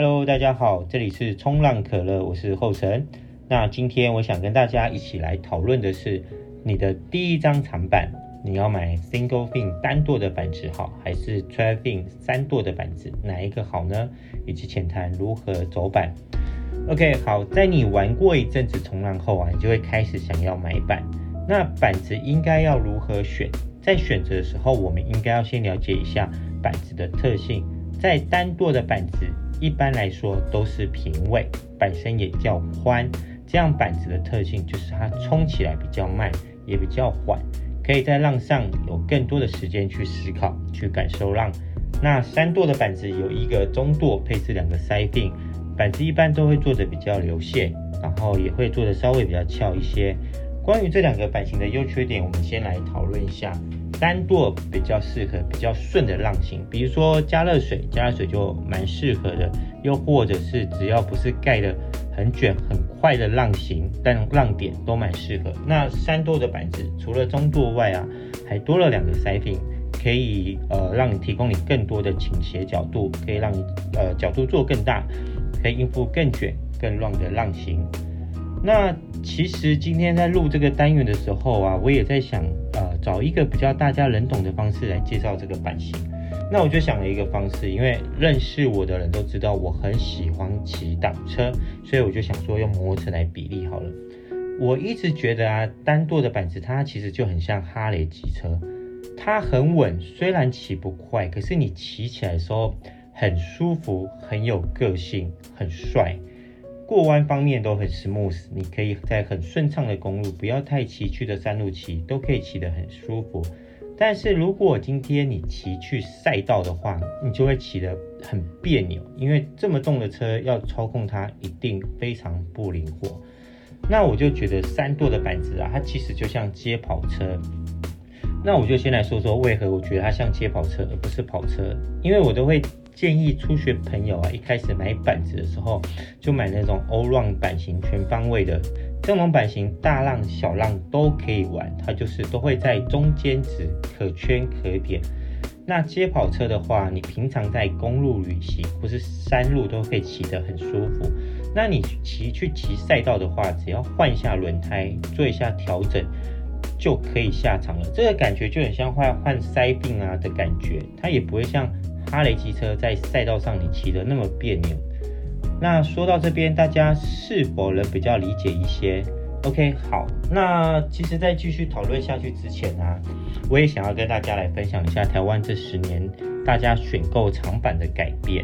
Hello，大家好，这里是冲浪可乐，我是后成。那今天我想跟大家一起来讨论的是，你的第一张长板，你要买 Single Fin 单舵的板子好，还是 Trail Fin 三舵的板子，哪一个好呢？以及浅谈如何走板。OK，好，在你玩过一阵子冲浪后啊，你就会开始想要买板。那板子应该要如何选？在选择的时候，我们应该要先了解一下板子的特性。在单舵的板子，一般来说都是平尾，板身也较宽。这样板子的特性就是它冲起来比较慢，也比较缓，可以在浪上有更多的时间去思考、去感受浪。那三舵的板子有一个中舵，配置两个 side 板子一般都会做的比较流线，然后也会做的稍微比较翘一些。关于这两个板型的优缺点，我们先来讨论一下。单舵比较适合比较顺的浪型，比如说加热水，加热水就蛮适合的。又或者是只要不是盖的很卷很快的浪型，但浪点都蛮适合。那三舵的板子除了中舵外啊，还多了两个 side fin，可以呃让你提供你更多的倾斜角度，可以让你呃角度做更大，可以应付更卷更乱的浪型。那其实今天在录这个单元的时候啊，我也在想，呃，找一个比较大家能懂的方式来介绍这个版型。那我就想了一个方式，因为认识我的人都知道我很喜欢骑挡车，所以我就想说用摩托车来比例好了。我一直觉得啊，单舵的板子它其实就很像哈雷机车，它很稳，虽然骑不快，可是你骑起来的时候很舒服，很有个性，很帅。过弯方面都很 smooth，你可以在很顺畅的公路，不要太崎岖的山路骑，都可以骑得很舒服。但是如果今天你骑去赛道的话，你就会骑得很别扭，因为这么重的车要操控它，一定非常不灵活。那我就觉得三舵的板子啊，它其实就像街跑车。那我就先来说说为何我觉得它像街跑车而不是跑车，因为我都会。建议初学朋友啊，一开始买板子的时候，就买那种 all round 板型，全方位的这种板型，大浪小浪都可以玩，它就是都会在中间值，可圈可点。那街跑车的话，你平常在公路旅行或是山路都可以骑得很舒服。那你骑去骑赛道的话，只要换一下轮胎，做一下调整，就可以下场了。这个感觉就很像换换 side fin 啊的感觉，它也不会像。哈雷机车在赛道上你骑得那么别扭，那说到这边，大家是否能比较理解一些？OK，好，那其实，在继续讨论下去之前啊，我也想要跟大家来分享一下台湾这十年大家选购长板的改变。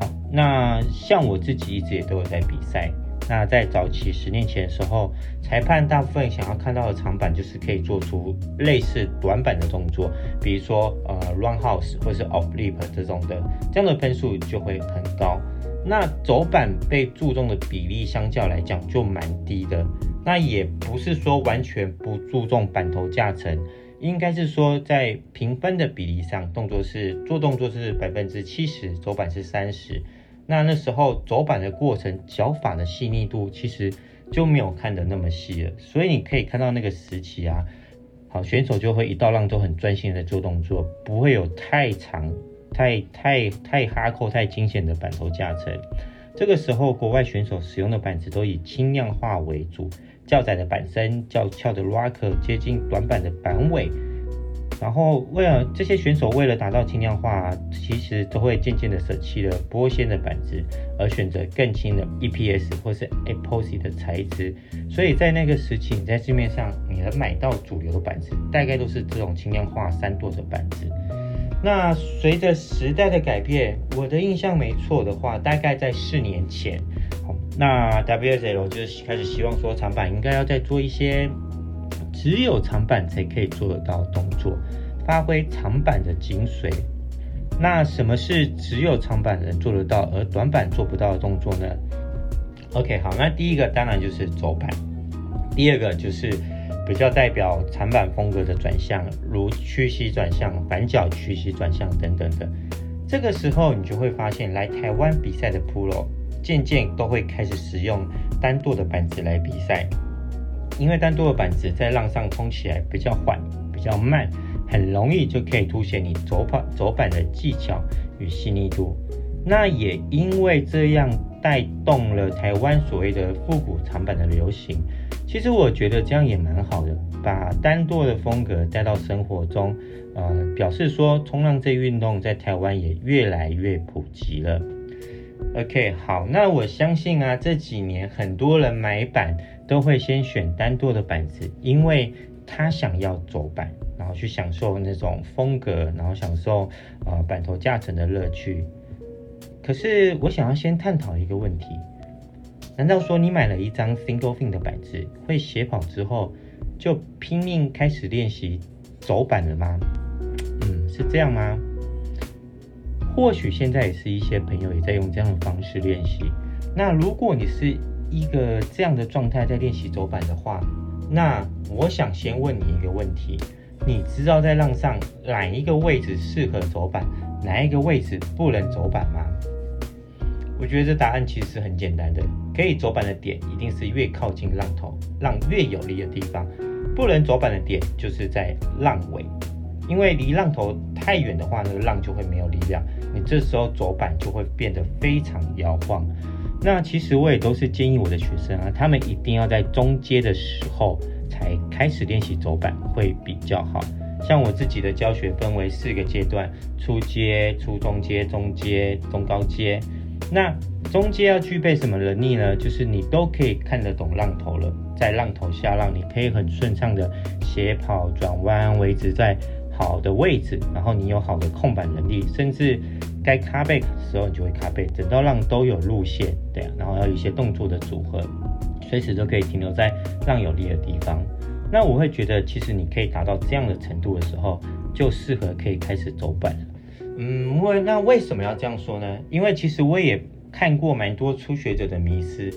好，那像我自己一直也都有在比赛。那在早期十年前的时候，裁判大部分想要看到的长板就是可以做出类似短板的动作，比如说呃，run house 或是 off-lip 这种的，这样的分数就会很高。那走板被注重的比例相较来讲就蛮低的。那也不是说完全不注重板头架层，应该是说在评分的比例上，动作是做动作是百分之七十，走板是三十。那那时候走板的过程，脚法的细腻度其实就没有看得那么细了，所以你可以看到那个时期啊，好，选手就会一道浪都很专心的做动作，不会有太长、太太太哈扣、太惊险的板头架层。这个时候，国外选手使用的板子都以轻量化为主，较窄的板身、较翘的 rocker 接近短板的板尾。然后，为了这些选手为了达到轻量化，其实都会渐渐的舍弃了玻纤的板子，而选择更轻的 EPS 或是 Epoxy 的材质。所以在那个时期，你在市面上你能买到主流的板子，大概都是这种轻量化三舵的板子。那随着时代的改变，我的印象没错的话，大概在四年前，那 WSL 就是开始希望说长板应该要再做一些。只有长板才可以做得到动作，发挥长板的精髓。那什么是只有长板能做得到，而短板做不到的动作呢？OK，好，那第一个当然就是走板，第二个就是比较代表长板风格的转向，如屈膝转向、反脚屈膝转向等等的。这个时候你就会发现，来台湾比赛的 Pro 渐渐都会开始使用单舵的板子来比赛。因为单舵的板子在浪上冲起来比较缓、比较慢，很容易就可以凸显你走板走板的技巧与细腻度。那也因为这样带动了台湾所谓的复古长板的流行。其实我觉得这样也蛮好的，把单舵的风格带到生活中，呃，表示说冲浪这运动在台湾也越来越普及了。OK，好，那我相信啊，这几年很多人买板都会先选单舵的板子，因为他想要走板，然后去享受那种风格，然后享受呃板头驾乘的乐趣。可是我想要先探讨一个问题：难道说你买了一张 single fin 的板子，会斜跑之后就拼命开始练习走板了吗？嗯，是这样吗？或许现在也是一些朋友也在用这样的方式练习。那如果你是一个这样的状态在练习走板的话，那我想先问你一个问题：你知道在浪上哪一个位置适合走板，哪一个位置不能走板吗？我觉得这答案其实很简单的，可以走板的点一定是越靠近浪头、浪越有力的地方，不能走板的点就是在浪尾，因为离浪头太远的话，那个浪就会没有力量，你这时候走板就会变得非常摇晃。那其实我也都是建议我的学生啊，他们一定要在中阶的时候才开始练习走板会比较好。像我自己的教学分为四个阶段：初阶、初中阶、中阶、中高阶。那中阶要具备什么能力呢？就是你都可以看得懂浪头了，在浪头下浪，你可以很顺畅的斜跑、转弯，维持在好的位置，然后你有好的控板能力，甚至该卡背的时候你就会卡背，整道浪都有路线，对啊，然后要有一些动作的组合，随时都可以停留在浪有力的地方。那我会觉得，其实你可以达到这样的程度的时候，就适合可以开始走板了。嗯，为那为什么要这样说呢？因为其实我也看过蛮多初学者的迷思，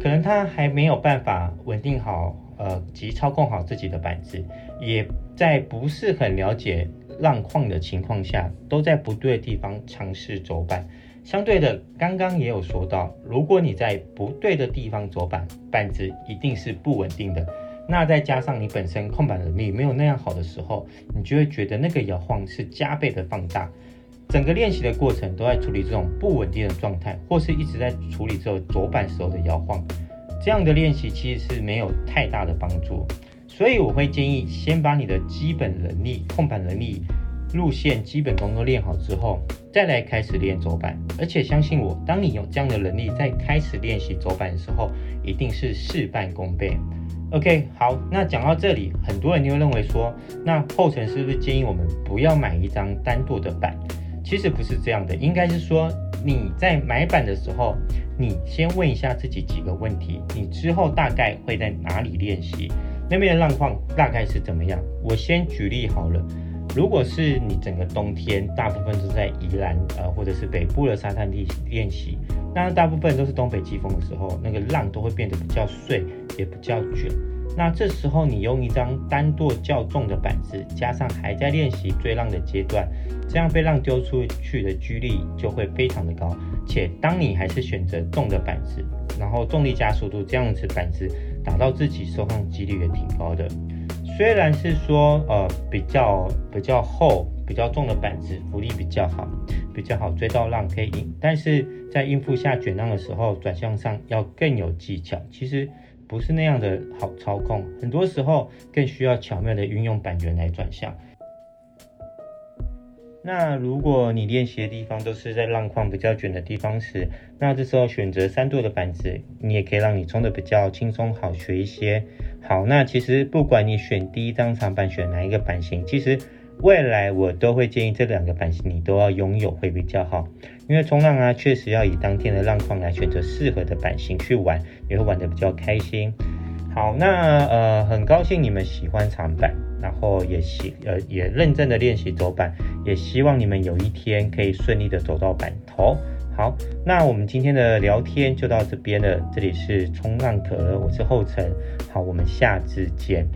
可能他还没有办法稳定好，呃，及操控好自己的板子，也在不是很了解浪况的情况下，都在不对的地方尝试走板。相对的，刚刚也有说到，如果你在不对的地方走板，板子一定是不稳定的。那再加上你本身控板能力没有那样好的时候，你就会觉得那个摇晃是加倍的放大。整个练习的过程都在处理这种不稳定的状态，或是一直在处理这种走板时候的摇晃，这样的练习其实是没有太大的帮助。所以我会建议先把你的基本能力、控板能力、路线基本功都练好之后，再来开始练走板。而且相信我，当你有这样的能力，在开始练习走板的时候，一定是事半功倍。OK，好，那讲到这里，很多人就会认为说，那后程是不是建议我们不要买一张单舵的板？其实不是这样的，应该是说你在买板的时候，你先问一下自己几个问题，你之后大概会在哪里练习，那边的浪况大概是怎么样？我先举例好了，如果是你整个冬天大部分都在宜兰呃或者是北部的沙滩地练习，那大部分都是东北季风的时候，那个浪都会变得比较碎，也比较卷。那这时候你用一张单舵较重的板子，加上还在练习追浪的阶段，这样被浪丢出去的几率就会非常的高。且当你还是选择重的板子，然后重力加速度这样子板子打到自己受伤几率也挺高的。虽然是说呃比较比较厚、比较重的板子浮力比较好，比较好追到浪可以应，但是在应付下卷浪的时候，转向上要更有技巧。其实。不是那样的好操控，很多时候更需要巧妙的运用板源来转向。那如果你练习的地方都是在浪况比较卷的地方时，那这时候选择三度的板子，你也可以让你冲的比较轻松好学一些。好，那其实不管你选第一张长板选哪一个版型，其实。未来我都会建议这两个版型你都要拥有会比较好，因为冲浪啊确实要以当天的浪况来选择适合的版型去玩，也会玩的比较开心。好，那呃很高兴你们喜欢长板，然后也希呃也认真的练习走板，也希望你们有一天可以顺利的走到板头。好，那我们今天的聊天就到这边了，这里是冲浪可乐，我是后成，好，我们下次见。